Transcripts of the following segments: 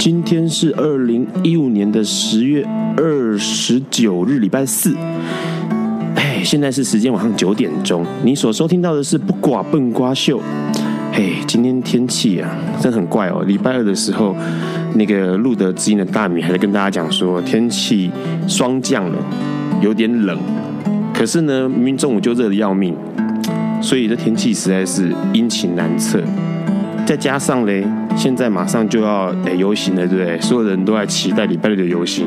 今天是二零一五年的十月二十九日，礼拜四。哎，现在是时间晚上九点钟。你所收听到的是不寡笨瓜秀。哎，今天天气啊，真的很怪哦。礼拜二的时候，那个路德之音的大米还在跟大家讲说，天气霜降了，有点冷。可是呢，明明中午就热得要命，所以这天气实在是阴晴难测。再加上嘞，现在马上就要诶游行了，对不对？所有人都在期待礼拜六的游行。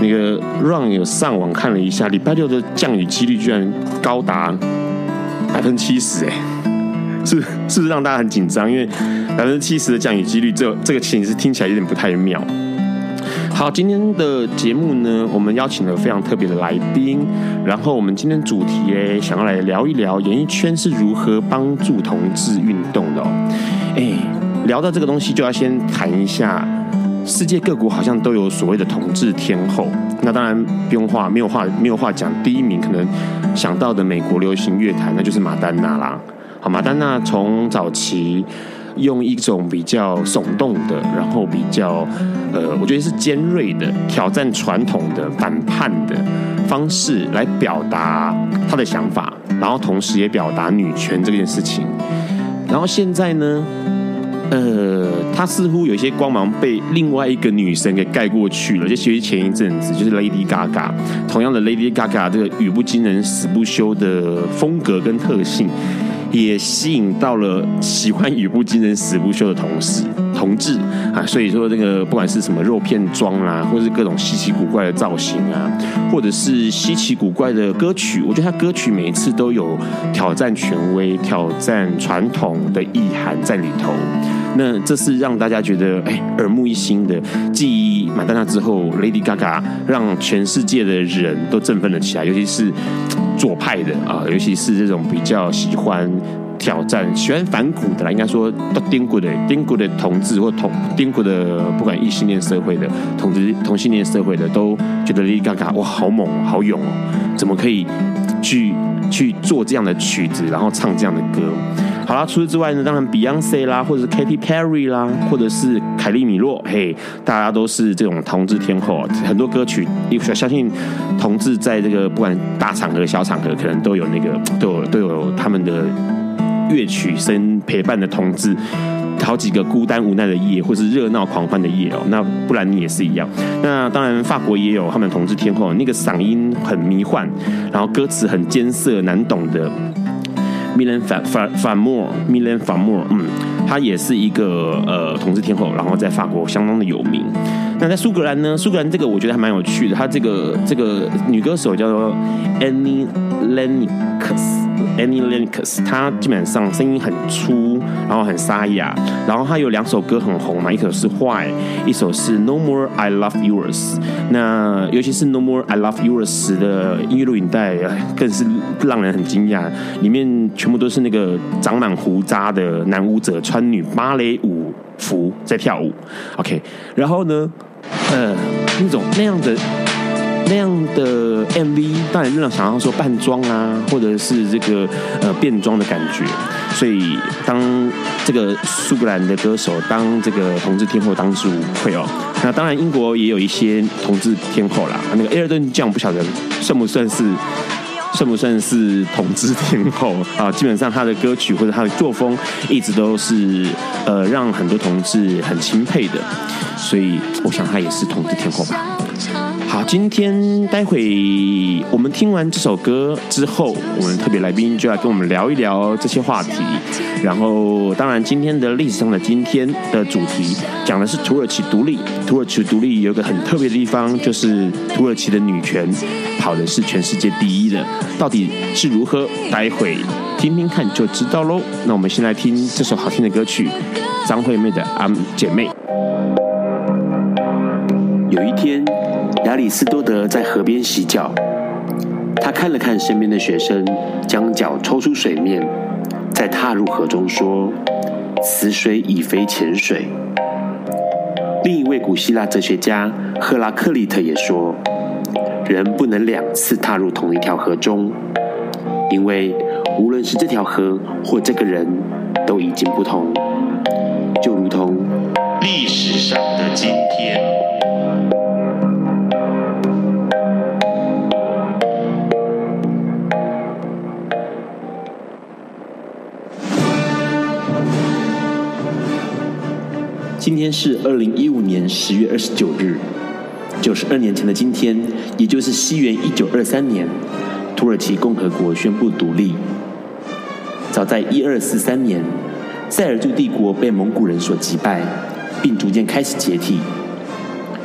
那个 Run 有上网看了一下，礼拜六的降雨几率居然高达百分之七十，哎，是是不是让大家很紧张？因为百分之七十的降雨几率，这这个其实听起来有点不太妙。好，今天的节目呢，我们邀请了非常特别的来宾，然后我们今天主题诶，想要来聊一聊演艺圈是如何帮助同志运动的哦。哎，聊到这个东西，就要先谈一下，世界各国好像都有所谓的同志天后。那当然不用话，没有话，没有话讲。第一名可能想到的美国流行乐坛，那就是马丹娜啦。好，马丹娜从早期用一种比较耸动的，然后比较呃，我觉得是尖锐的，挑战传统的、反叛的方式来表达她的想法，然后同时也表达女权这件事情。然后现在呢，呃，他似乎有一些光芒被另外一个女神给盖过去了。就其实前一阵子，就是 Lady Gaga，同样的 Lady Gaga 这个语不惊人死不休的风格跟特性。也吸引到了喜欢语不惊人死不休的同事同志啊，所以说这个不管是什么肉片装啦，或是各种稀奇古怪的造型啊，或者是稀奇古怪的歌曲，我觉得他歌曲每一次都有挑战权威、挑战传统的意涵在里头。那这是让大家觉得哎耳目一新的。继玛丹娜之后，Lady Gaga 让全世界的人都振奋了起来，尤其是。左派的啊，尤其是这种比较喜欢挑战、喜欢反骨的啦，应该说都丁骨的、丁骨的同志或同丁骨的，不管异性恋社会的同志、同性恋社会的，都觉得 Lady Gaga 哇，好猛、好勇哦，怎么可以去去做这样的曲子，然后唱这样的歌？好啦，除此之外呢，当然 Beyonce 啦，或者是 Katy Perry 啦，或者是凯莉米洛，嘿，大家都是这种同志天后，很多歌曲，相信同志在这个不管大场合、小场合，可能都有那个都有都有他们的乐曲声陪伴的同志，好几个孤单无奈的夜，或是热闹狂欢的夜哦。那不然你也是一样。那当然法国也有他们同志天后，那个嗓音很迷幻，然后歌词很艰涩难懂的。米兰反反反莫，米兰反莫嗯，他也是一个呃统治天后，然后在法国相当的有名。那在苏格兰呢？苏格兰这个我觉得还蛮有趣的，他这个这个女歌手叫做 Annie Lennox。Annie Lennox，她基本上声音很粗，然后很沙哑，然后她有两首歌很红嘛，一首是坏一首是 No More I Love Yours。那尤其是 No More I Love Yours 的音乐录影带，更是让人很惊讶，里面全部都是那个长满胡渣的男舞者穿女芭蕾舞服在跳舞。OK，然后呢，呃，那种那样的。那样的 MV，当然让想要说扮装啊，或者是这个呃变装的感觉。所以当这个苏格兰的歌手当这个同志天后当之无愧哦。那当然英国也有一些同志天后啦。那个艾尔顿酱不晓得算不算是算不算是同志天后啊？基本上他的歌曲或者他的作风一直都是呃让很多同志很钦佩的。所以我想他也是同志天后吧。好，今天待会我们听完这首歌之后，我们特别来宾就来跟我们聊一聊这些话题。然后，当然今天的历史上的今天的主题讲的是土耳其独立。土耳其独立有个很特别的地方，就是土耳其的女权跑的是全世界第一的，到底是如何？待会听听看就知道喽。那我们先来听这首好听的歌曲，张惠妹的《I'm 姐妹》。有一天。亚里斯多德在河边洗脚，他看了看身边的学生，将脚抽出水面，再踏入河中，说：“此水已非前水。”另一位古希腊哲学家赫拉克利特也说：“人不能两次踏入同一条河中，因为无论是这条河或这个人，都已经不同，就如同历史上的今天。今天是二零一五年十月二十九日，九十二年前的今天，也就是西元一九二三年，土耳其共和国宣布独立。早在一二四三年，塞尔柱帝国被蒙古人所击败，并逐渐开始解体。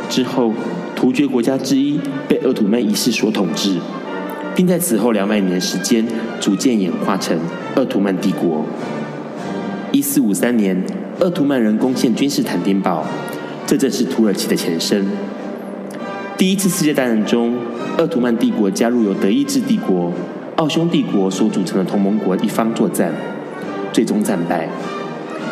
之后，突厥国家之一被鄂图曼一世所统治，并在此后两百年时间逐渐演化成鄂图曼帝国。一四五三年，鄂图曼人攻陷君士坦丁堡，这正是土耳其的前身。第一次世界大战中，鄂图曼帝国加入由德意志帝国。奥匈帝国所组成的同盟国一方作战，最终战败。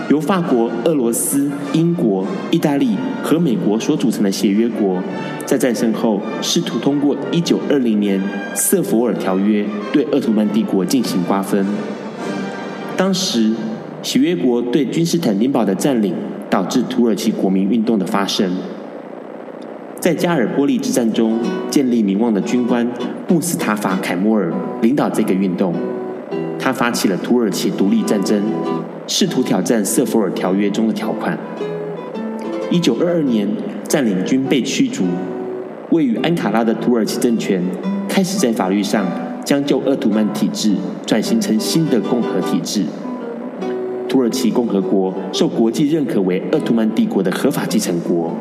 由法国、俄罗斯、英国、意大利和美国所组成的协约国，在战胜后试图通过1920年瑟佛尔条约对鄂图曼帝国进行瓜分。当时，协约国对君士坦丁堡的占领，导致土耳其国民运动的发生。在加尔波利之战中建立名望的军官穆斯塔法·凯莫尔领导这个运动，他发起了土耳其独立战争，试图挑战瑟佛尔条约中的条款。一九二二年，占领军被驱逐，位于安卡拉的土耳其政权开始在法律上将旧鄂图曼体制转型成新的共和体制。土耳其共和国受国际认可为鄂图曼帝国的合法继承国。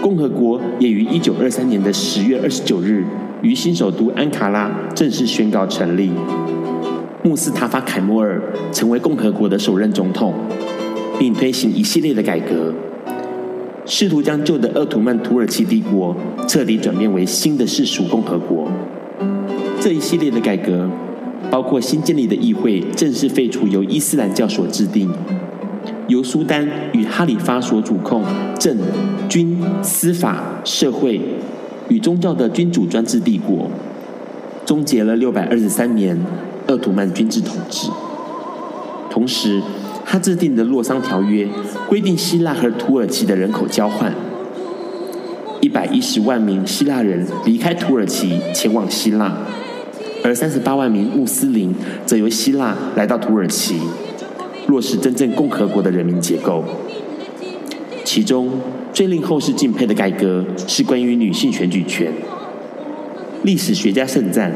共和国也于一九二三年的十月二十九日，于新首都安卡拉正式宣告成立。穆斯塔法·凯莫尔成为共和国的首任总统，并推行一系列的改革，试图将旧的鄂图曼土耳其帝国彻底转变为新的世俗共和国。这一系列的改革，包括新建立的议会正式废除由伊斯兰教所制定。由苏丹与哈里发所主控政、军、司法、社会与宗教的君主专制帝国，终结了六百二十三年鄂图曼军制统治。同时，他制定的洛桑条约规定希腊和土耳其的人口交换，一百一十万名希腊人离开土耳其前往希腊，而三十八万名穆斯林则由希腊来到土耳其。落实真正共和国的人民结构，其中最令后世敬佩的改革是关于女性选举权。历史学家盛赞，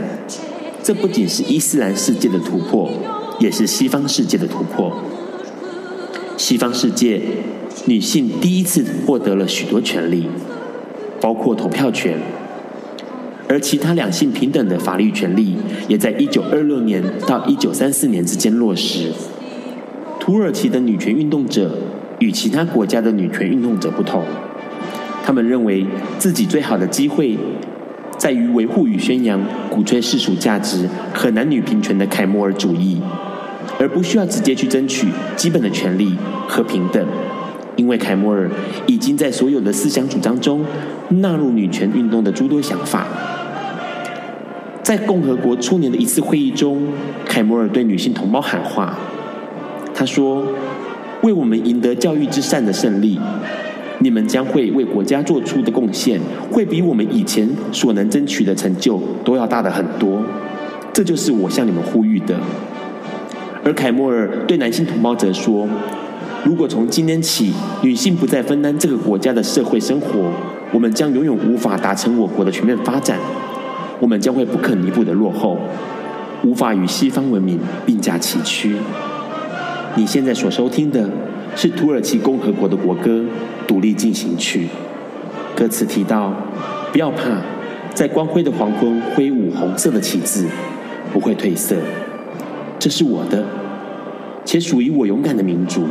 这不仅是伊斯兰世界的突破，也是西方世界的突破。西方世界，女性第一次获得了许多权利，包括投票权，而其他两性平等的法律权利，也在一九二六年到一九三四年之间落实。土耳其的女权运动者与其他国家的女权运动者不同，他们认为自己最好的机会在于维护与宣扬鼓吹世俗价值和男女平权的凯莫尔主义，而不需要直接去争取基本的权利和平等，因为凯莫尔已经在所有的思想主张中纳入女权运动的诸多想法。在共和国初年的一次会议中，凯莫尔对女性同胞喊话。他说：“为我们赢得教育之善的胜利，你们将会为国家做出的贡献，会比我们以前所能争取的成就都要大得很多。这就是我向你们呼吁的。”而凯莫尔对男性同胞则说：“如果从今天起，女性不再分担这个国家的社会生活，我们将永远无法达成我国的全面发展。我们将会不可弥补的落后，无法与西方文明并驾齐驱。”你现在所收听的是土耳其共和国的国歌《独立进行曲》，歌词提到：“不要怕，在光辉的黄昏挥舞红色的旗帜，不会褪色。这是我的，且属于我勇敢的民族。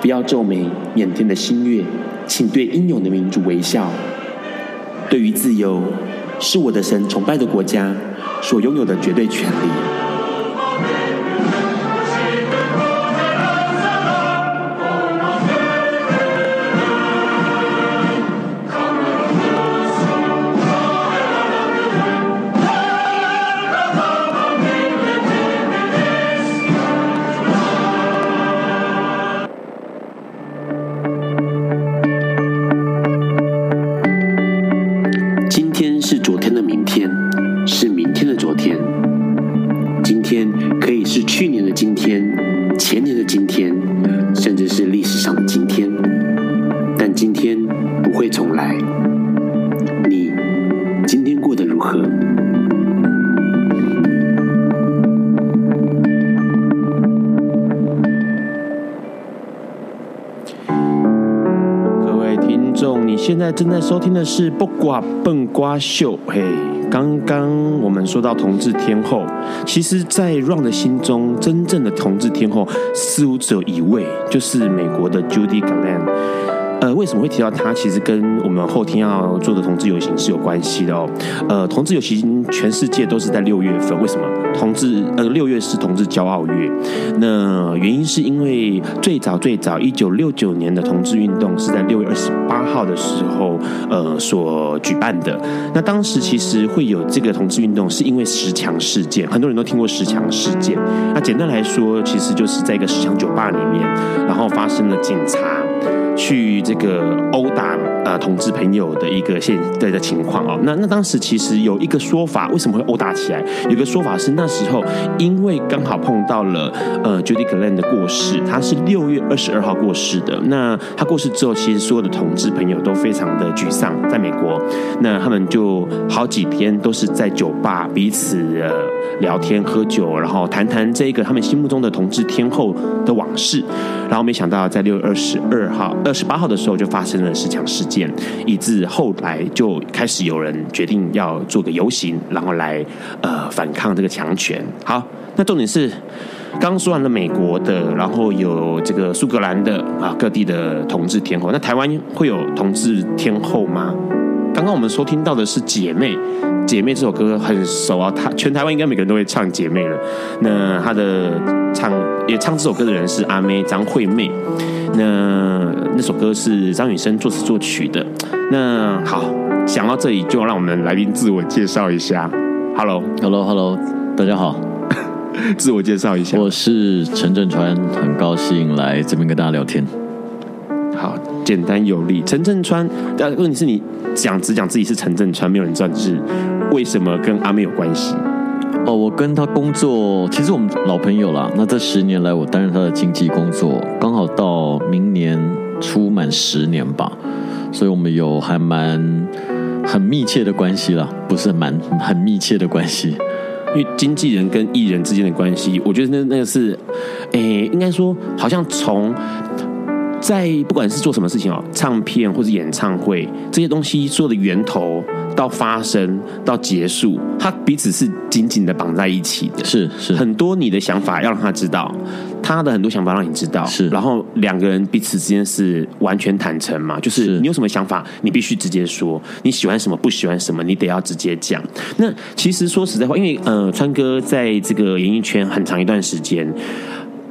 不要皱眉，缅甸的新月，请对英勇的民族微笑。对于自由，是我的神崇拜的国家所拥有的绝对权利。”收听的是《不寡笨瓜秀》。嘿，刚刚我们说到同志天后，其实，在 Ron 的心中，真正的同志天后似乎只有一位，就是美国的 Judy Garland。呃，为什么会提到他？其实跟我们后天要做的同志游行是有关系的哦。呃，同志游行全世界都是在六月份，为什么？同志呃，六月是同志骄傲月。那原因是因为最早最早一九六九年的同志运动是在六月二十八号的时候呃所举办的。那当时其实会有这个同志运动，是因为十强事件，很多人都听过十强事件。那简单来说，其实就是在一个十强酒吧里面，然后发生了警察。去这个殴打呃同志朋友的一个现在的情况哦，那那当时其实有一个说法，为什么会殴打起来？有个说法是那时候因为刚好碰到了呃 Judy Garland 的过世，他是六月二十二号过世的。那他过世之后，其实所有的同志朋友都非常的沮丧，在美国，那他们就好几天都是在酒吧彼此呃聊天喝酒，然后谈谈这个他们心目中的同志天后的往事。然后没想到在六月二十二号。二十八号的时候就发生了十强事件，以致后来就开始有人决定要做个游行，然后来呃反抗这个强权。好，那重点是刚说完了美国的，然后有这个苏格兰的啊各地的同志天后，那台湾会有同志天后吗？刚刚我们收听到的是《姐妹》，《姐妹》这首歌很熟啊，他全台湾应该每个人都会唱《姐妹》了。那他的唱也唱这首歌的人是阿妹张惠妹。那那首歌是张雨生作词作曲的。那好，想到这里，就让我们来宾自我介绍一下。Hello，Hello，Hello，大家好，自我介绍一下，我是陈镇川，很高兴来这边跟大家聊天。好，简单有力。陈镇川，但问题是你讲只讲自己是陈镇川，没有人知道是为什么跟阿妹有关系。哦，我跟他工作，其实我们老朋友啦。那这十年来，我担任他的经纪工作，刚好到明年初满十年吧，所以我们有还蛮很密切的关系啦，不是蛮很密切的关系。因为经纪人跟艺人之间的关系，我觉得那那个是，诶，应该说好像从。在不管是做什么事情哦，唱片或者演唱会这些东西，所有的源头到发生到结束，它彼此是紧紧的绑在一起的。是是，很多你的想法要让他知道，他的很多想法让你知道。是，然后两个人彼此之间是完全坦诚嘛，就是你有什么想法，你必须直接说。你喜欢什么，不喜欢什么，你得要直接讲。那其实说实在话，因为呃，川哥在这个演艺圈很长一段时间。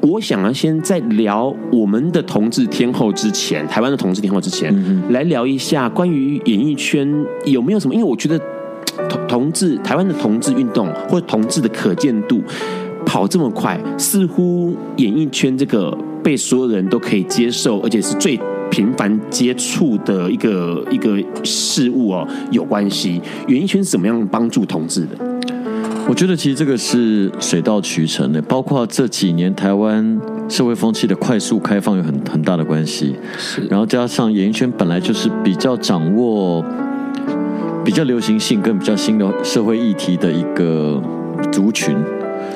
我想要先在聊我们的同志天后之前，台湾的同志天后之前，嗯、来聊一下关于演艺圈有没有什么？因为我觉得同同志台湾的同志运动或者同志的可见度跑这么快，似乎演艺圈这个被所有人都可以接受，而且是最频繁接触的一个一个事物哦，有关系。演艺圈是怎么样帮助同志的？我觉得其实这个是水到渠成的，包括这几年台湾社会风气的快速开放有很很大的关系。是，然后加上演艺圈本来就是比较掌握比较流行性跟比较新的社会议题的一个族群，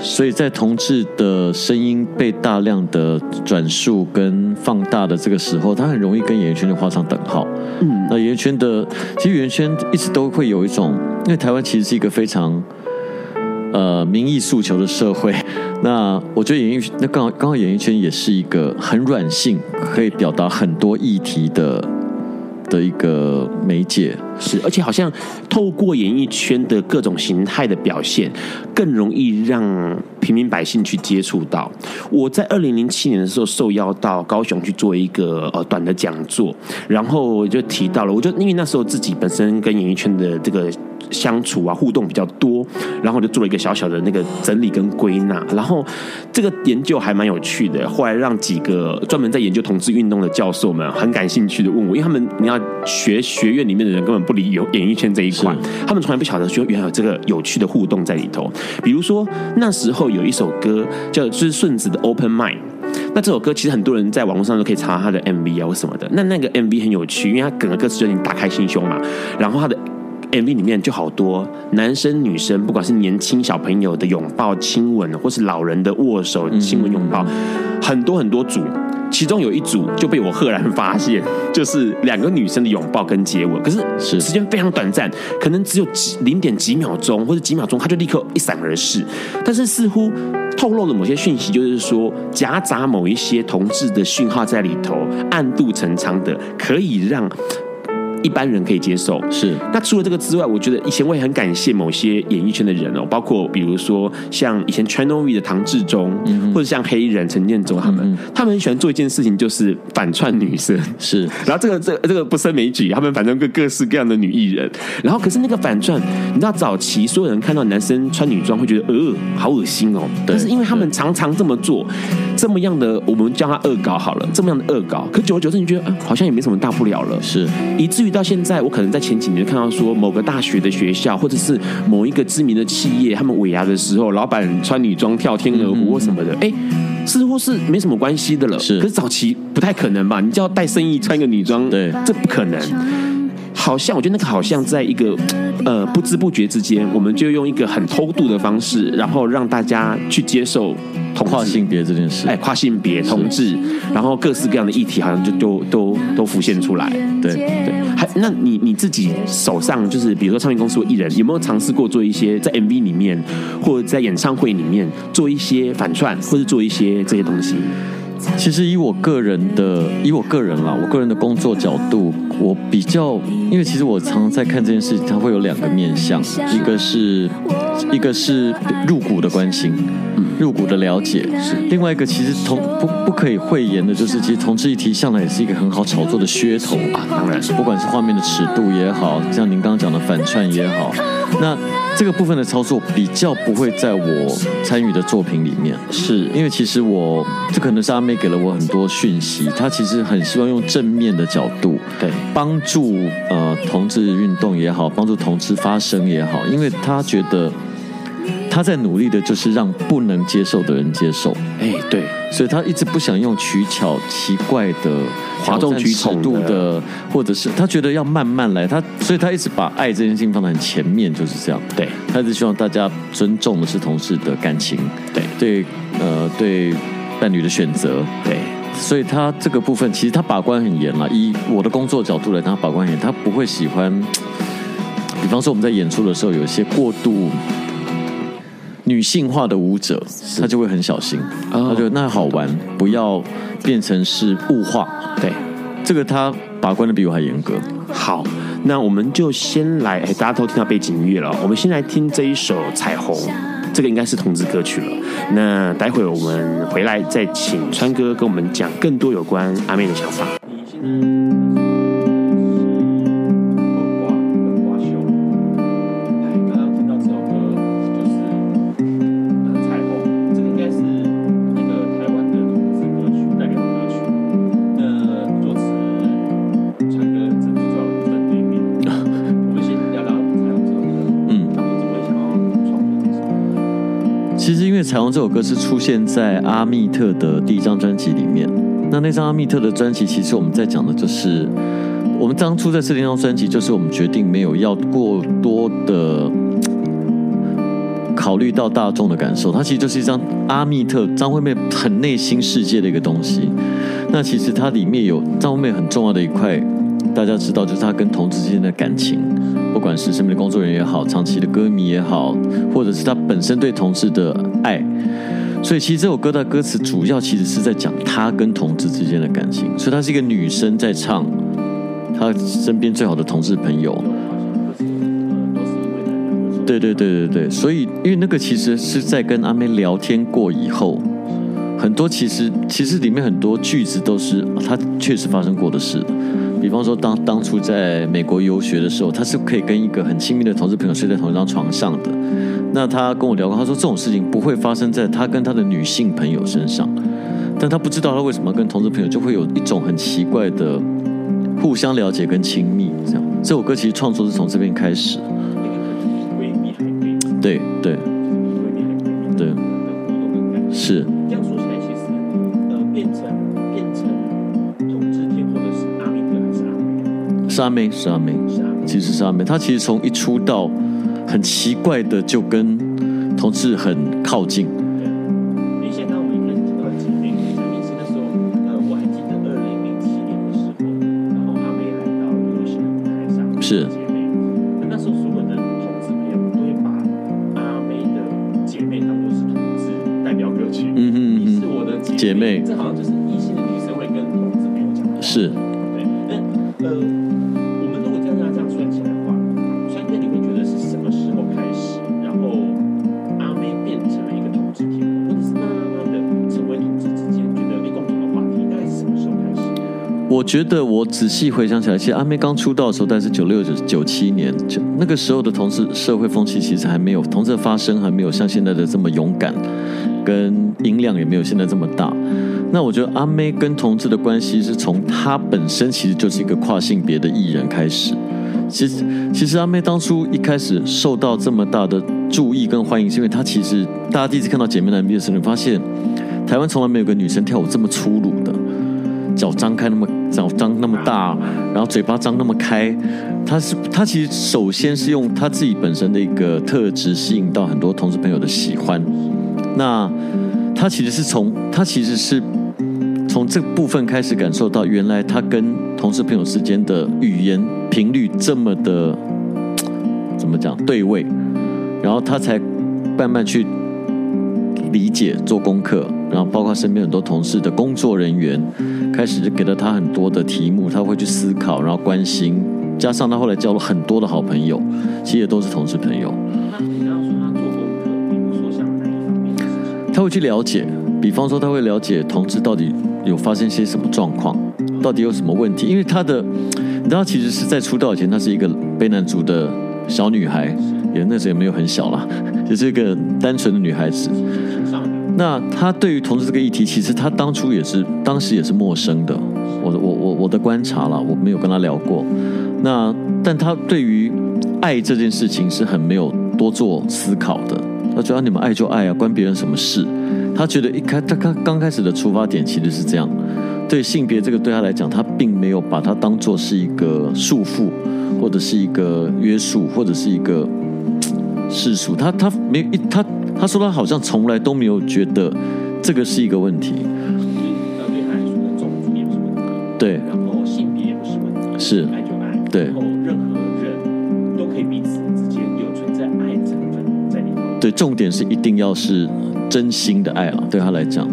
所以在同志的声音被大量的转述跟放大的这个时候，它很容易跟演艺圈就画上等号。嗯，那演艺圈的其实演艺圈一直都会有一种，因为台湾其实是一个非常。呃，民意诉求的社会，那我觉得演艺那刚好刚好演艺圈也是一个很软性，可以表达很多议题的的一个媒介。是，而且好像透过演艺圈的各种形态的表现，更容易让平民百姓去接触到。我在二零零七年的时候受邀到高雄去做一个呃短的讲座，然后我就提到了，我就因为那时候自己本身跟演艺圈的这个相处啊，互动比较多，然后我就做了一个小小的那个整理跟归纳。然后这个研究还蛮有趣的，后来让几个专门在研究同志运动的教授们很感兴趣的问我，因为他们你要学学院里面的人根本不理有演艺圈这一块，他们从来不晓得说原来有这个有趣的互动在里头。比如说那时候有一首歌叫就是顺子的《Open Mind》。那这首歌其实很多人在网络上都可以查他的 MV 啊或什么的。那那个 MV 很有趣，因为他整个歌词就是你打开心胸嘛。然后他的 MV 里面就好多男生女生，不管是年轻小朋友的拥抱、亲吻，或是老人的握手、亲吻、拥抱，很多很多组。其中有一组就被我赫然发现，就是两个女生的拥抱跟接吻，可是时间非常短暂，可能只有几零点几秒钟或者几秒钟，他就立刻一闪而逝。但是似乎透露了某些讯息，就是说夹杂某一些同志的讯号在里头，暗度陈仓的，可以让。一般人可以接受，是。那除了这个之外，我觉得以前我也很感谢某些演艺圈的人哦，包括比如说像以前 Channel V 的唐志忠，嗯、或者像黑人陈建州他们，嗯，他们很喜欢做一件事情，就是反串女生，是。然后这个这个、这个不胜枚举，他们反正各各式各样的女艺人。然后可是那个反串，你知道早期所有人看到男生穿女装会觉得呃好恶心哦，但是因为他们常常这么做，这么样的我们叫他恶搞好了，这么样的恶搞，可久而久之你觉得、啊、好像也没什么大不了了，是。以至于。到现在，我可能在前几年看到说，某个大学的学校，或者是某一个知名的企业，他们尾牙的时候，老板穿女装跳天鹅湖或什么的，哎，似乎是没什么关系的了。是，可是早期不太可能吧？你叫带生意穿一个女装，对，这不可能。好像我觉得那个好像在一个呃不知不觉之间，我们就用一个很偷渡的方式，然后让大家去接受。跨性别这件事，哎，跨性别同志，然后各式各样的议题，好像就都都都浮现出来。对对，还那你你自己手上就是，比如说唱片公司的艺人，有没有尝试过做一些在 MV 里面，或者在演唱会里面做一些反串，或者做一些这些东西？其实以我个人的，以我个人啦，我个人的工作角度，我比较，因为其实我常常在看这件事情，它会有两个面向，一个是一个是入股的关心，入股的了解，是另外一个其实同不不可以讳言的，就是其实同志议题向来也是一个很好炒作的噱头啊，当然，不管是画面的尺度也好，像您刚刚讲的反串也好，那。这个部分的操作比较不会在我参与的作品里面，是因为其实我这可能是阿妹给了我很多讯息，她其实很希望用正面的角度，对，帮助呃同志运动也好，帮助同志发声也好，因为她觉得。他在努力的就是让不能接受的人接受，哎，对，所以他一直不想用取巧、奇怪的、哗众取宠度的，或者是他觉得要慢慢来，他所以他一直把爱这件事情放在很前面，就是这样。对，他一直希望大家尊重的是同事的感情，对。对，呃，对伴侣的选择，对，所以他这个部分其实他把关很严了。以我的工作角度来讲，他把关很严，他不会喜欢，比方说我们在演出的时候有一些过度。女性化的舞者，他就会很小心，他觉得那好玩，不要变成是物化。对，这个他把关的比我还严格。好，那我们就先来，哎，大家都听到背景音乐了，我们先来听这一首《彩虹》，这个应该是同志歌曲了。那待会儿我们回来再请川哥跟我们讲更多有关阿妹的想法。彩虹这首歌是出现在阿密特的第一张专辑里面。那那张阿密特的专辑，其实我们在讲的就是，我们当初在这张专辑，就是我们决定没有要过多的考虑到大众的感受，它其实就是一张阿密特张惠妹很内心世界的一个东西。那其实它里面有张惠妹很重要的一块，大家知道，就是她跟同志之间的感情。不管是身边的工作人员也好，长期的歌迷也好，或者是他本身对同事的爱，所以其实这首歌的歌词主要其实是在讲他跟同志之间的感情，所以她是一个女生在唱她身边最好的同志朋友。对对对对对，所以因为那个其实是在跟阿妹聊天过以后，很多其实其实里面很多句子都是她确实发生过的事。比方说当当初在美国游学的时候，他是可以跟一个很亲密的同志朋友睡在同一张床上的。那他跟我聊过，他说这种事情不会发生在他跟他的女性朋友身上，但他不知道他为什么跟同志朋友就会有一种很奇怪的互相了解跟亲密这样。这首歌其实创作是从这边开始。对对对，是。这样说起来，其实呃，变成变成同志天后的是阿妹还是阿妹？是阿妹，是阿妹，是阿妹，其实是阿妹。她其实从一出道，很奇怪的就跟同事很靠近。我觉得我仔细回想起来，其实阿妹刚出道的时候，大概是九六九九七年，就那个时候的同志社会风气其实还没有，同志发声还没有像现在的这么勇敢。跟音量也没有现在这么大，那我觉得阿妹跟同志的关系是从她本身其实就是一个跨性别的艺人开始。其实，其实阿妹当初一开始受到这么大的注意跟欢迎，是因为她其实大家第一次看到姐妹的 MV 的时候，你发现台湾从来没有个女生跳舞这么粗鲁的，脚张开那么脚张那么大，然后嘴巴张那么开。他是他其实首先是用他自己本身的一个特质吸引到很多同事朋友的喜欢。那他其实是从他其实是从这部分开始感受到，原来他跟同事朋友之间的语言频率这么的怎么讲对位，然后他才慢慢去理解做功课，然后包括身边很多同事的工作人员开始就给了他很多的题目，他会去思考，然后关心，加上他后来交了很多的好朋友，其实也都是同事朋友。他会去了解，比方说他会了解同志到底有发生些什么状况，到底有什么问题。因为他的，你知道，其实是在出道以前，她是一个卑南族的小女孩，也那时候也没有很小啦，就是一个单纯的女孩子。那他对于同志这个议题，其实他当初也是，当时也是陌生的。我我我我的观察了，我没有跟他聊过。那但他对于爱这件事情是很没有多做思考的。他觉得你们爱就爱啊，关别人什么事？他觉得一开他刚刚开始的出发点其实是这样，对性别这个对他来讲，他并没有把它当做是一个束缚，或者是一个约束，或者是一个世俗。他他没一他他说他好像从来都没有觉得这个是一个问题。对他来说，种族也不是问题，对，然后性别也不是问题，是爱就爱，对，然后任何人都可以彼此之间有存在爱成分在里面。对，重点是一定要是真心的爱啊，对他来讲。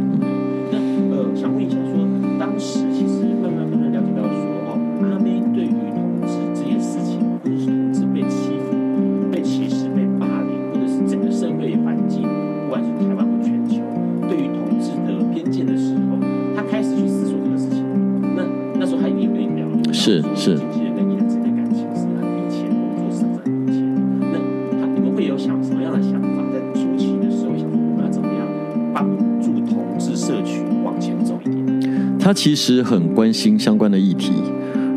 其实很关心相关的议题，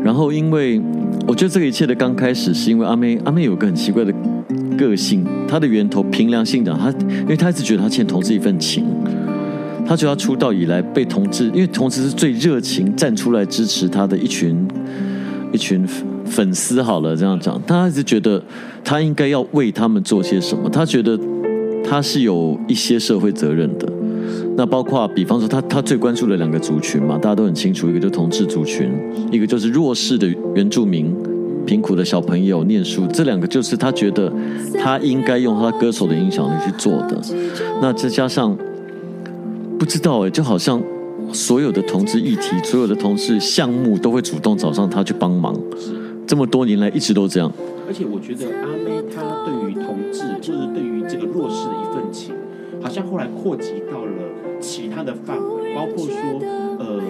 然后因为我觉得这个一切的刚开始是因为阿妹，阿妹有个很奇怪的个性，她的源头凭良心讲，她因为她一直觉得她欠同志一份情，她觉得她出道以来被同志，因为同志是最热情站出来支持她的一群一群粉丝，好了这样讲，她一直觉得她应该要为他们做些什么，她觉得她是有一些社会责任的。那包括，比方说他，他最关注的两个族群嘛，大家都很清楚，一个就同志族群，一个就是弱势的原住民、贫苦的小朋友念书，这两个就是他觉得他应该用他歌手的影响力去做的。那再加上不知道哎，就好像所有的同志议题、所有的同志项目都会主动找上他去帮忙，是这么多年来一直都这样。而且我觉得阿妹她对于同志，就是对于这个弱势的一份情，好像后来扩及到了。其他的范围，包括说，呃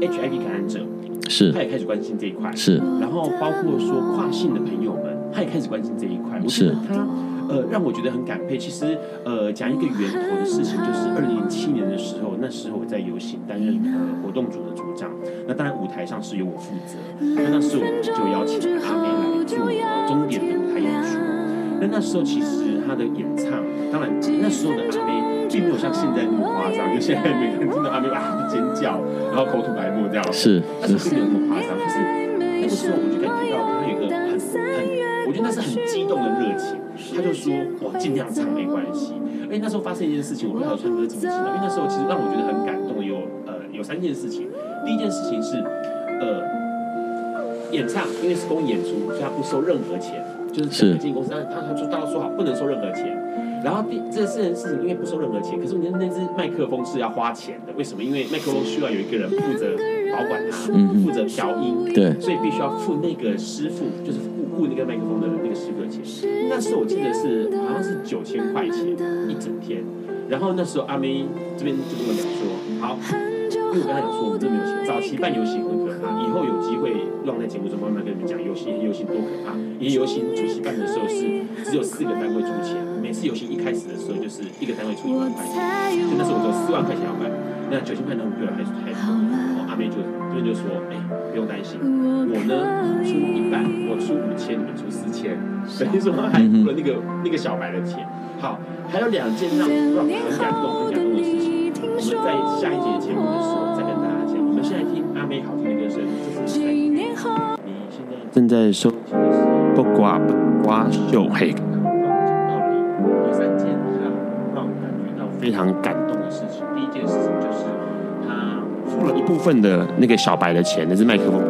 ，HIV 感染者，是，他也开始关心这一块，是。然后包括说跨性的朋友们，他也开始关心这一块。我觉得他呃让我觉得很感佩。其实呃讲一个源头的事情，就是二零零七年的时候，那时候我在游行担任呃活动组的组长，那当然舞台上是由我负责。那那时候我就邀请阿妹来做终点的舞台演出。那那时候其实她的演唱，当然那时候的阿妹。并没有像现在那么夸张，就现在每个人听到阿妹啊尖叫，然后口吐白沫这样。是，但是并没有那么夸张。可是那个时候我就感觉到他有一个很很，我觉得那是很激动的热情。他就说我尽量唱没关系。而且那时候发生一件事情，我不知道川哥怎么知道？因为那时候其实让我觉得很感动的有呃有三件事情。第一件事情是呃演唱，因为是公益演出，所以他不收任何钱，就是经纪公司，他他就大家说好不能收任何钱。然后第这四件事情，因为不收任何钱，可是你那只麦克风是要花钱的。为什么？因为麦克风需要有一个人负责保管它，负责调音，对，所以必须要付那个师傅，就是付付那个麦克风的那个师傅的钱。那时候我记得是好像是九千块钱一整天。然后那时候阿妹这边就跟我讲说，好，因为我跟他讲说我们这没有钱，早期办游行很可怕，以后有机会让在节目中慢慢跟你们讲游行游行多可怕。因为游行主席办的时候是只有四个单位出钱。每次游行一开始的时候，就是一个单位出一万块钱，就那时候我就四万块钱要办，那九千块那么贵了，还是还多。然后阿妹就这边就说：“哎、不用担心，我呢出一半，我出五千，你们出四千，等于说还付了那个那个小白的钱。”好，还有两件让让我很感动、很感动的事情，我们在下一节节目的时候再跟大家讲。我们现在听阿妹好听的歌声，这是你你现在正在收听的是《不挂不挂秀》黑》。讲到了第三件让让我们感觉到。非常感动的事情，第一件事情就是他付了一部分的那个小白的钱，那是麦克风。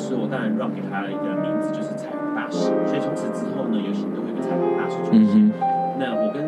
时候，我当然让给他一个名字，就是彩虹大使。所以从此之后呢，游行都会有个彩虹大使出现。那我跟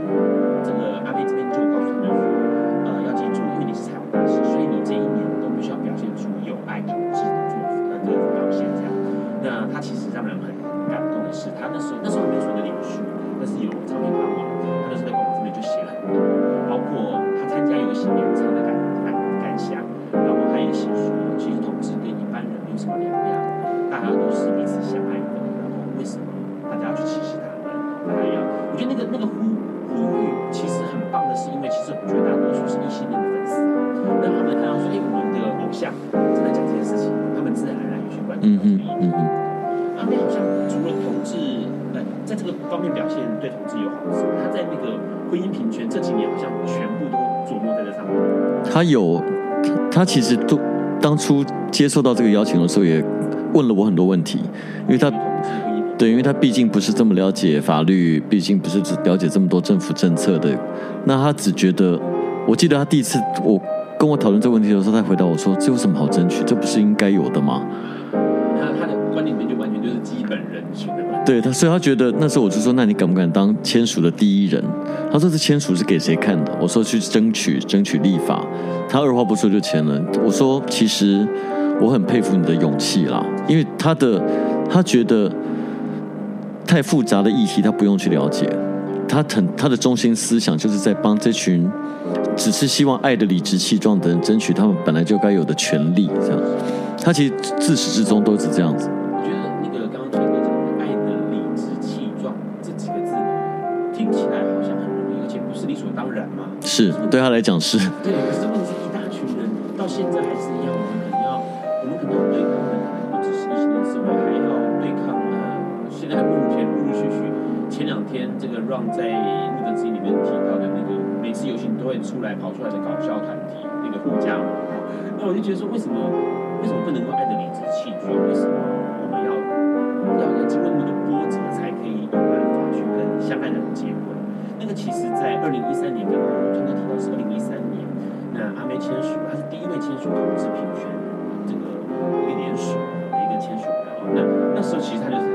他有，他其实都当初接受到这个邀请的时候，也问了我很多问题，因为他对，因为他毕竟不是这么了解法律，毕竟不是了解这么多政府政策的，那他只觉得，我记得他第一次我跟我讨论这个问题的时候，他回答我说：“这有什么好争取？这不是应该有的吗？”对他，所以他觉得那时候我就说，那你敢不敢当签署的第一人？他说这签署是给谁看的？我说去争取，争取立法。他二话不说就签了。我说其实我很佩服你的勇气啦，因为他的他觉得太复杂的议题他不用去了解，他很他的中心思想就是在帮这群只是希望爱的理直气壮的人争取他们本来就该有的权利，这样。他其实自始至终都是这样子。是，对他来讲是。对，可是问题是一大群人到现在还是一样，我们可能要，我们可能对抗的，不只是疫情的社会，还要对抗呃，现在目前陆陆续续，前两天这个让在那个自己里面提到的那个，每次游行都会出来跑出来的搞笑团体，那个护家。那我就觉得说，为什么为什么不能够爱的理直气壮？为什么我们要要要经过那么多波折才可以有办法去跟相爱的人结婚？那个其实，在二零一三年，刚刚川哥提到是二零一三年，那阿梅签署，她是第一位签署同志平权这个一个联署的一个签署人。那那时候其实他就是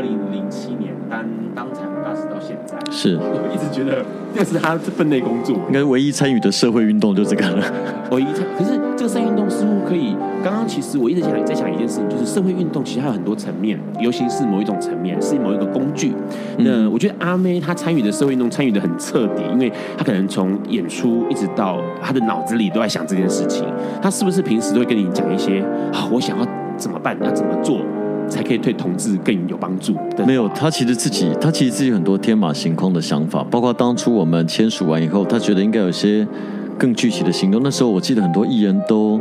二零零七年当当财务大使到现在，是我一直觉得那是他分内工作，应该唯一参与的社会运动就这个了。唯一参，可是这个社会运动似乎可以。刚刚其实我一直想在想一件事情，就是社会运动其实还有很多层面，尤其是某一种层面，是某一个工具。那我觉得阿妹她参与的社会运动参与的很彻底，因为她可能从演出一直到她的脑子里都在想这件事情。她是不是平时都会跟你讲一些啊，我想要怎么办，要怎么做才可以对同志更有帮助？没有，他其实自己，他其实自己很多天马行空的想法，包括当初我们签署完以后，他觉得应该有些更具体的行动。那时候我记得很多艺人都。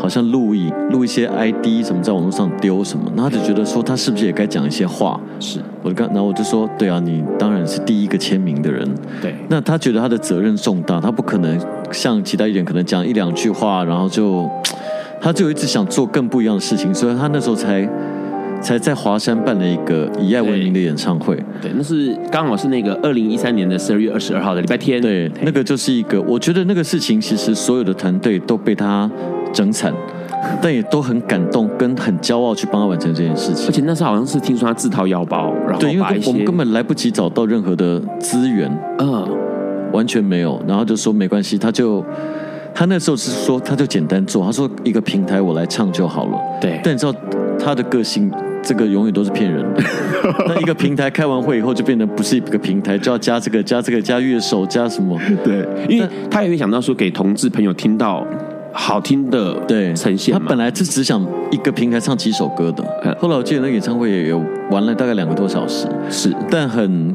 好像录一录一些 ID 什么在网络上丢什么，那他就觉得说他是不是也该讲一些话？是我刚，然后我就说，对啊，你当然是第一个签名的人。对，那他觉得他的责任重大，他不可能像其他艺人可能讲一两句话，然后就他就一直想做更不一样的事情，所以他那时候才才在华山办了一个以爱为名的演唱会。对，对，那是刚好是那个二零一三年的十二月二十二号的礼拜天。对，那个就是一个，我觉得那个事情其实所有的团队都被他。整惨，但也都很感动，跟很骄傲去帮他完成这件事情。而且那时候好像是听说他自掏腰包，然后对，因为我们根本来不及找到任何的资源，嗯，完全没有。然后就说没关系，他就他那时候是说他就简单做，他说一个平台我来唱就好了。对，但你知道他的个性，这个永远都是骗人的。那一个平台开完会以后就变得不是一个平台，就要加这个加这个加乐手加什么？对，因为他也会想到说给同志朋友听到。好听的对呈现，他本来是只想一个平台唱几首歌的，后来我记得那个演唱会也有玩了大概两个多小时，是，但很，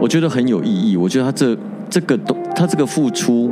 我觉得很有意义。我觉得他这这个都他这个付出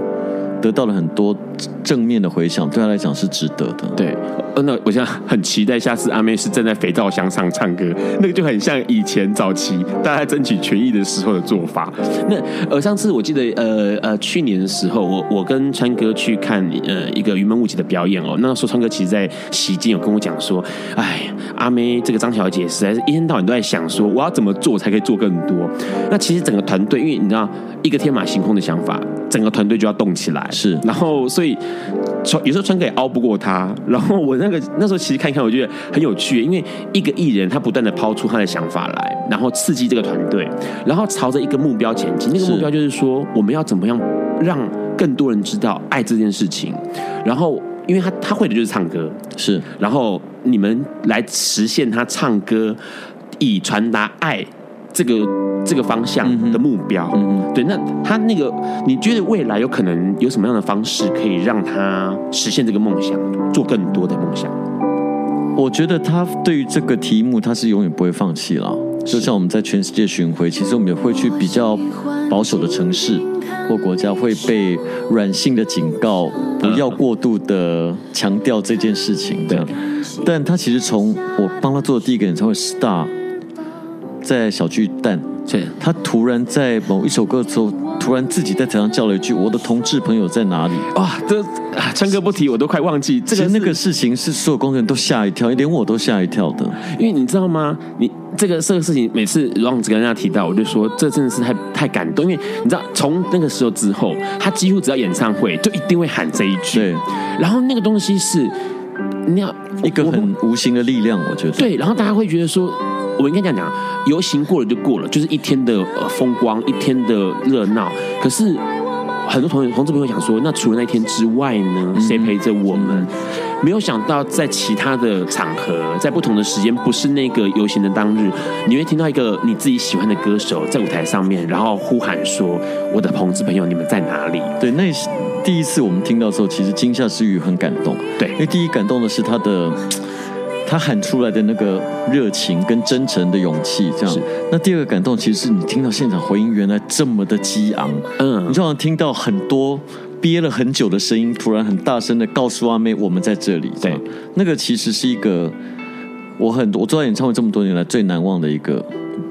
得到了很多正面的回响，对他来讲是值得的。对。那我现在很期待下次阿妹是站在肥皂箱上唱歌，那个就很像以前早期大家争取权益的时候的做法。那呃，上次我记得呃呃去年的时候，我我跟川哥去看呃一个云门舞集的表演哦，那时候川哥其实在席间有跟我讲说，哎，阿妹这个张小姐实在是一天到晚都在想说，我要怎么做才可以做更多。那其实整个团队，因为你知道一个天马行空的想法，整个团队就要动起来。是，然后所以川有时候川哥也拗不过他，然后我那个。那时候其实看一看，我觉得很有趣，因为一个艺人他不断的抛出他的想法来，然后刺激这个团队，然后朝着一个目标前进。那个目标就是说，我们要怎么样让更多人知道爱这件事情。然后，因为他他会的就是唱歌，是。然后你们来实现他唱歌，以传达爱。这个这个方向的目标，嗯嗯、对，那他那个，你觉得未来有可能有什么样的方式可以让他实现这个梦想，做更多的梦想？我觉得他对于这个题目，他是永远不会放弃了。就像我们在全世界巡回，其实我们也会去比较保守的城市或国家，会被软性的警告，不要过度的强调这件事情。对，但他其实从我帮他做的第一个演唱会 Star。在小巨蛋，他突然在某一首歌的时候，突然自己在台上叫了一句：“我的同志朋友在哪里？”哇，这啊川哥不提我都快忘记。这个那个事情是所有工作人员都吓一跳，连我都吓一跳的。因为你知道吗？你这个这个事情，每次让子跟人家提到，我就说这真的是太太感动。因为你知道，从那个时候之后，他几乎只要演唱会，就一定会喊这一句。对，然后那个东西是你要一个很无形的力量，我觉得。对，然后大家会觉得说。我们应该这样讲，游行过了就过了，就是一天的呃风光，一天的热闹。可是很多同学同志朋友想说，那除了那天之外呢，谁陪着我们？没有想到，在其他的场合，在不同的时间，不是那个游行的当日，你会听到一个你自己喜欢的歌手在舞台上面，然后呼喊说：“我的同志朋友，你们在哪里？”对，那第一次我们听到的时候，其实惊吓之余很感动。对，因为第一感动的是他的他喊出来的那个热情跟真诚的勇气，这样。那第二个感动，其实是你听到现场回音原来这么的激昂，嗯，你就好像听到很多。憋了很久的声音，突然很大声的告诉阿妹：“我们在这里。”对，那个其实是一个我很我做演唱会这么多年来最难忘的一个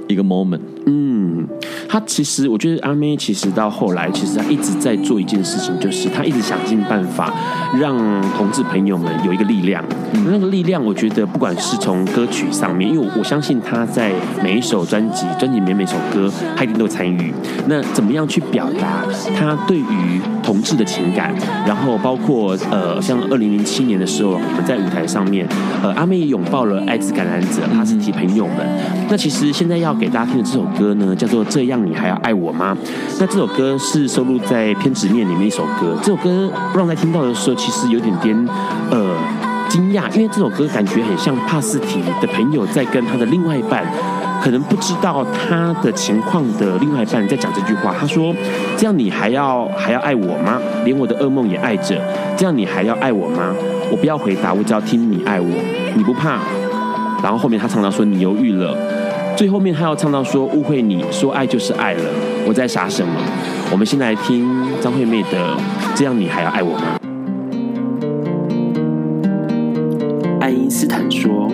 一个 moment。嗯，他其实我觉得阿妹其实到后来，其实他一直在做一件事情，就是他一直想尽办法让同志朋友们有一个力量。嗯，那个力量，我觉得不管是从歌曲上面，因为我相信他在每一首专辑、专辑里面每首歌，他一定都有参与。那怎么样去表达他对于同志的情感？然后包括呃，像二零零七年的时候，我们在舞台上面，呃，阿妹也拥抱了艾滋感染者、哈士奇朋友们。那其实现在要给大家听的这首歌呢，叫做《这样你还要爱我吗》？那这首歌是收录在《偏执面》里面一首歌。这首歌让在听到的时候，其实有点点呃惊讶，因为这首歌感觉很像帕斯提的朋友在跟他的另外一半，可能不知道他的情况的另外一半在讲这句话。他说：“这样你还要还要爱我吗？连我的噩梦也爱着。这样你还要爱我吗？我不要回答，我只要听你爱我，你不怕。”然后后面他唱到说：“你犹豫了。”最后面他要唱到说，误会你说爱就是爱了，我在傻什么？我们先来听张惠妹的《这样你还要爱我吗》。爱因斯坦说，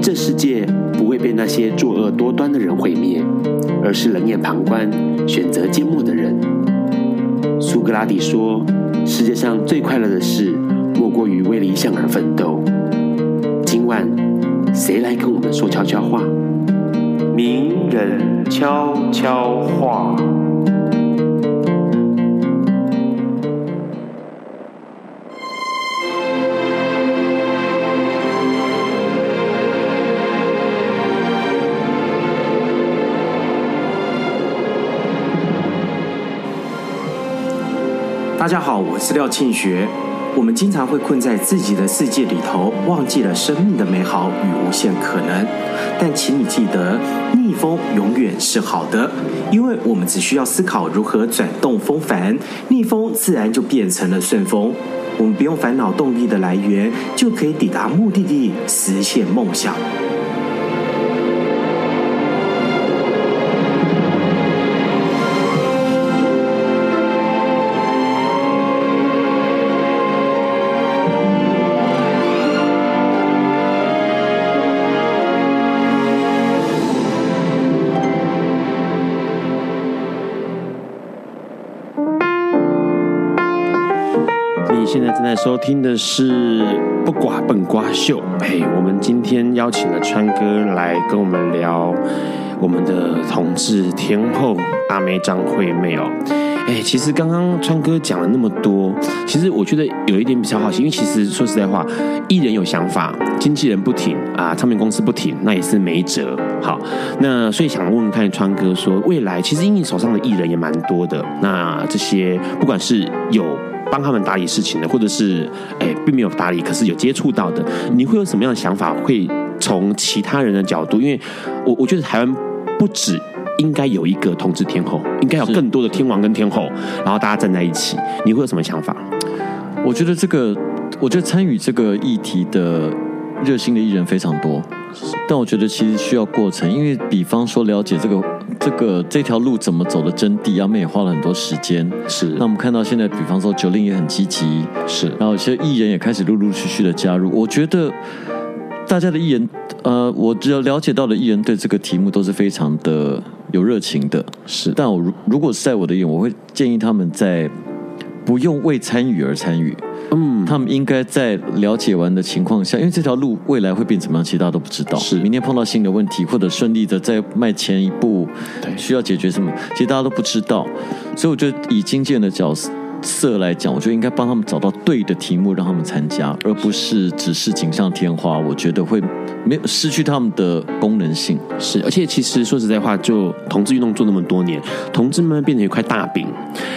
这世界不会被那些作恶多端的人毁灭，而是冷眼旁观、选择缄默的人。苏格拉底说，世界上最快乐的事，莫过于为理想而奋斗。今晚，谁来跟我们说悄悄话？名人悄悄话。大家好，我是廖庆学。我们经常会困在自己的世界里头，忘记了生命的美好与无限可能。但请你记得，逆风永远是好的，因为我们只需要思考如何转动风帆，逆风自然就变成了顺风。我们不用烦恼动力的来源，就可以抵达目的地，实现梦想。收听的是不寡笨瓜秀，哎，我们今天邀请了川哥来跟我们聊我们的同志天后阿妹张惠妹哦，哎，其实刚刚川哥讲了那么多，其实我觉得有一点比较好奇，因为其实说实在话，艺人有想法，经纪人不停啊，唱片公司不停，那也是没辙。好，那所以想问问看川哥说，未来其实因为你手上的艺人也蛮多的，那这些不管是有。帮他们打理事情的，或者是哎，并没有打理，可是有接触到的，你会有什么样的想法？会从其他人的角度，因为我我觉得台湾不止应该有一个统治天后，应该有更多的天王跟天后，然后大家站在一起，你会有什么想法？我觉得这个，我觉得参与这个议题的热心的艺人非常多，但我觉得其实需要过程，因为比方说了解这个。这个这条路怎么走的真谛，阿妹也花了很多时间。是，那我们看到现在，比方说九令也很积极，是，然后有些艺人也开始陆陆续续的加入。我觉得大家的艺人，呃，我只要了解到的艺人对这个题目都是非常的有热情的。是，但我如如果是在我的眼，我会建议他们在不用为参与而参与。嗯，他们应该在了解完的情况下，因为这条路未来会变怎么样，其实大家都不知道。是，明天碰到新的问题，或者顺利的再迈前一步，对，需要解决什么，其实大家都不知道。所以我觉得以经纪人的角色来讲，我觉得应该帮他们找到对的题目，让他们参加，而不是只是锦上添花。我觉得会没有失去他们的功能性。是，而且其实说实在话，就同志运动做那么多年，同志们变成一块大饼，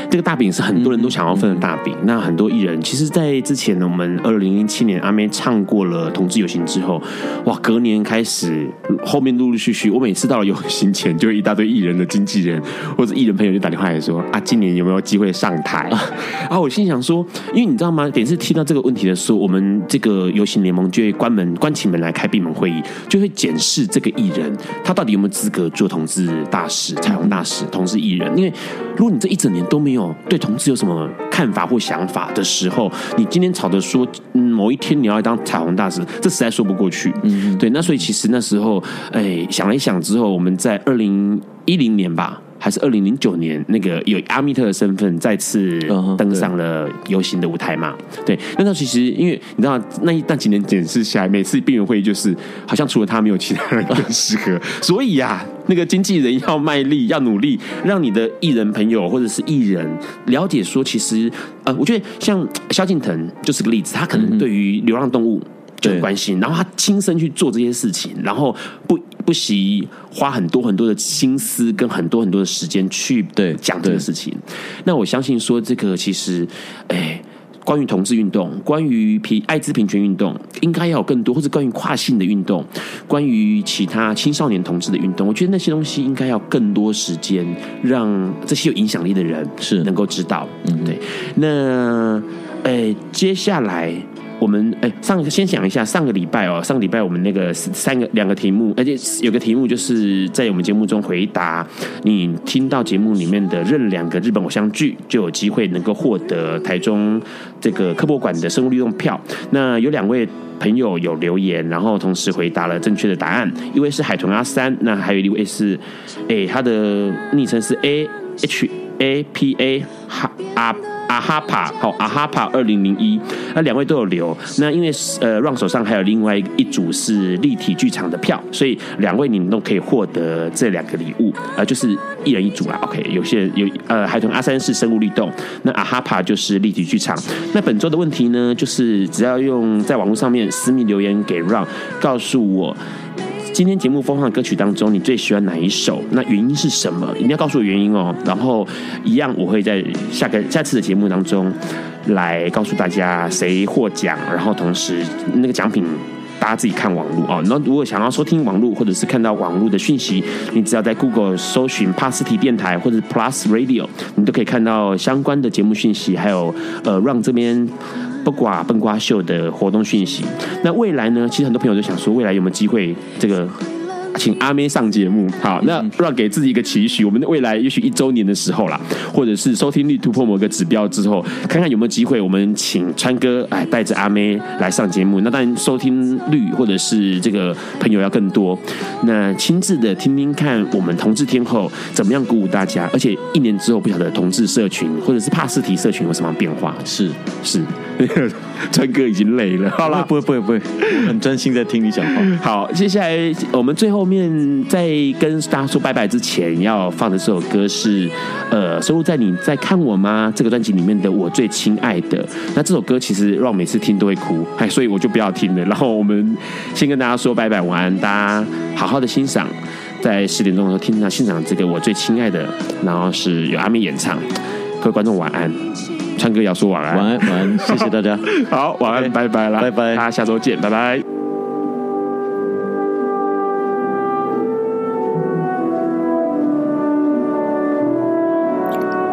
这个大饼是很多人都想要分的大饼。嗯、那很多艺人，其实，在之前呢，我们二零零七年阿妹唱过了同志游行之后，哇，隔年开始，后面陆陆续续，我每次到了游行前，就会一大堆艺人的经纪人或者艺人朋友就打电话来说啊，今年有没有机会上台？啊，我心想说，因为你知道吗？每次听到这个问题的时候，我们这个游行联盟就会关门、关起门来开闭门会议，就会检视这个艺人他到底有没有资格做同志大使、彩虹大使、同志艺人。因为如果你这一整年都没有对同志有什么看法或想法的时候，你今天吵着说，嗯，某一天你要当彩虹大使，这实在说不过去。嗯，对。那所以其实那时候，哎，想了一想之后，我们在二零一零年吧。还是二零零九年，那个有阿密特的身份再次登上了游行的舞台嘛？对，那他其实因为你知道，那一那几年检视下来，每次闭门会议就是好像除了他没有其他人更适合，所以呀、啊，那个经纪人要卖力，要努力，让你的艺人朋友或者是艺人了解说，其实呃，我觉得像萧敬腾就是个例子，他可能对于流浪动物。就很关心，然后他亲身去做这些事情，然后不不惜花很多很多的心思跟很多很多的时间去对讲这个事情。那我相信说，这个其实，哎，关于同志运动，关于平艾滋平权运动，应该要有更多，或者关于跨性的运动，关于其他青少年同志的运动，我觉得那些东西应该要更多时间，让这些有影响力的人是能够知道。嗯，对。那，哎，接下来。我们哎，上个先讲一下上个礼拜哦，上个礼拜我们那个三个两个题目，而且有个题目就是在我们节目中回答，你听到节目里面的任两个日本偶像剧，就有机会能够获得台中这个科博馆的生物利用票。那有两位朋友有留言，然后同时回答了正确的答案，一位是海豚阿三，那还有一位是哎，他的昵称是 A H A P A 哈阿。阿哈帕好，阿哈帕二零零一，那两位都有留。那因为呃，Ron 手上还有另外一组是立体剧场的票，所以两位你们都可以获得这两个礼物，呃，就是一人一组啦。OK，有些人有呃，海豚阿三是生物律动，那阿哈帕就是立体剧场。那本周的问题呢，就是只要用在网络上面私密留言给 Ron，告诉我。今天节目播放的歌曲当中，你最喜欢哪一首？那原因是什么？一定要告诉我原因哦。然后一样，我会在下个下次的节目当中来告诉大家谁获奖。然后同时那个奖品大家自己看网络哦。那如果想要收听网络或者是看到网络的讯息，你只要在 Google 搜寻帕斯提电台或者 Plus Radio，你都可以看到相关的节目讯息，还有呃让这边。不挂笨瓜秀的活动讯息。那未来呢？其实很多朋友都想说，未来有没有机会这个？请阿妹上节目，好，那让给自己一个期许，我们的未来也许一周年的时候啦，或者是收听率突破某个指标之后，看看有没有机会，我们请川哥哎带着阿妹来上节目。那当然收听率或者是这个朋友要更多，那亲自的听听看我们同志天后怎么样鼓舞大家，而且一年之后不晓得同志社群或者是帕斯提社群有什么变化？是是，川哥已经累了，好了，不会不会不会，我很专心在听你讲话。好，接下来我们最后。后面在跟大家说拜拜之前，要放的这首歌是，呃，收录在你在看我吗这个专辑里面的《我最亲爱的》。那这首歌其实让我每次听都会哭，哎，所以我就不要听了。然后我们先跟大家说拜拜，晚安，大家好好的欣赏，在十点钟的时候听到欣赏这个《我最亲爱的》，然后是由阿妹演唱。各位观众晚安，川哥要说晚安，晚安，晚安，谢谢大家，好，晚安，拜拜啦，拜拜，大家下周见，拜拜。